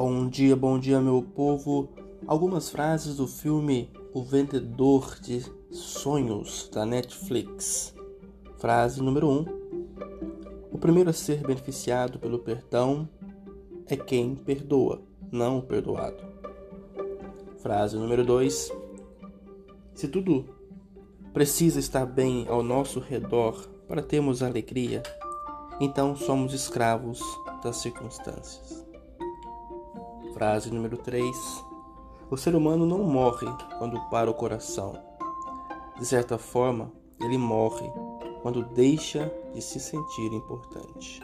Bom dia, bom dia, meu povo. Algumas frases do filme O Vendedor de Sonhos da Netflix. Frase número 1. Um, o primeiro a ser beneficiado pelo perdão é quem perdoa, não o perdoado. Frase número 2. Se tudo precisa estar bem ao nosso redor para termos alegria, então somos escravos das circunstâncias. Frase número 3. O ser humano não morre quando para o coração. De certa forma, ele morre quando deixa de se sentir importante.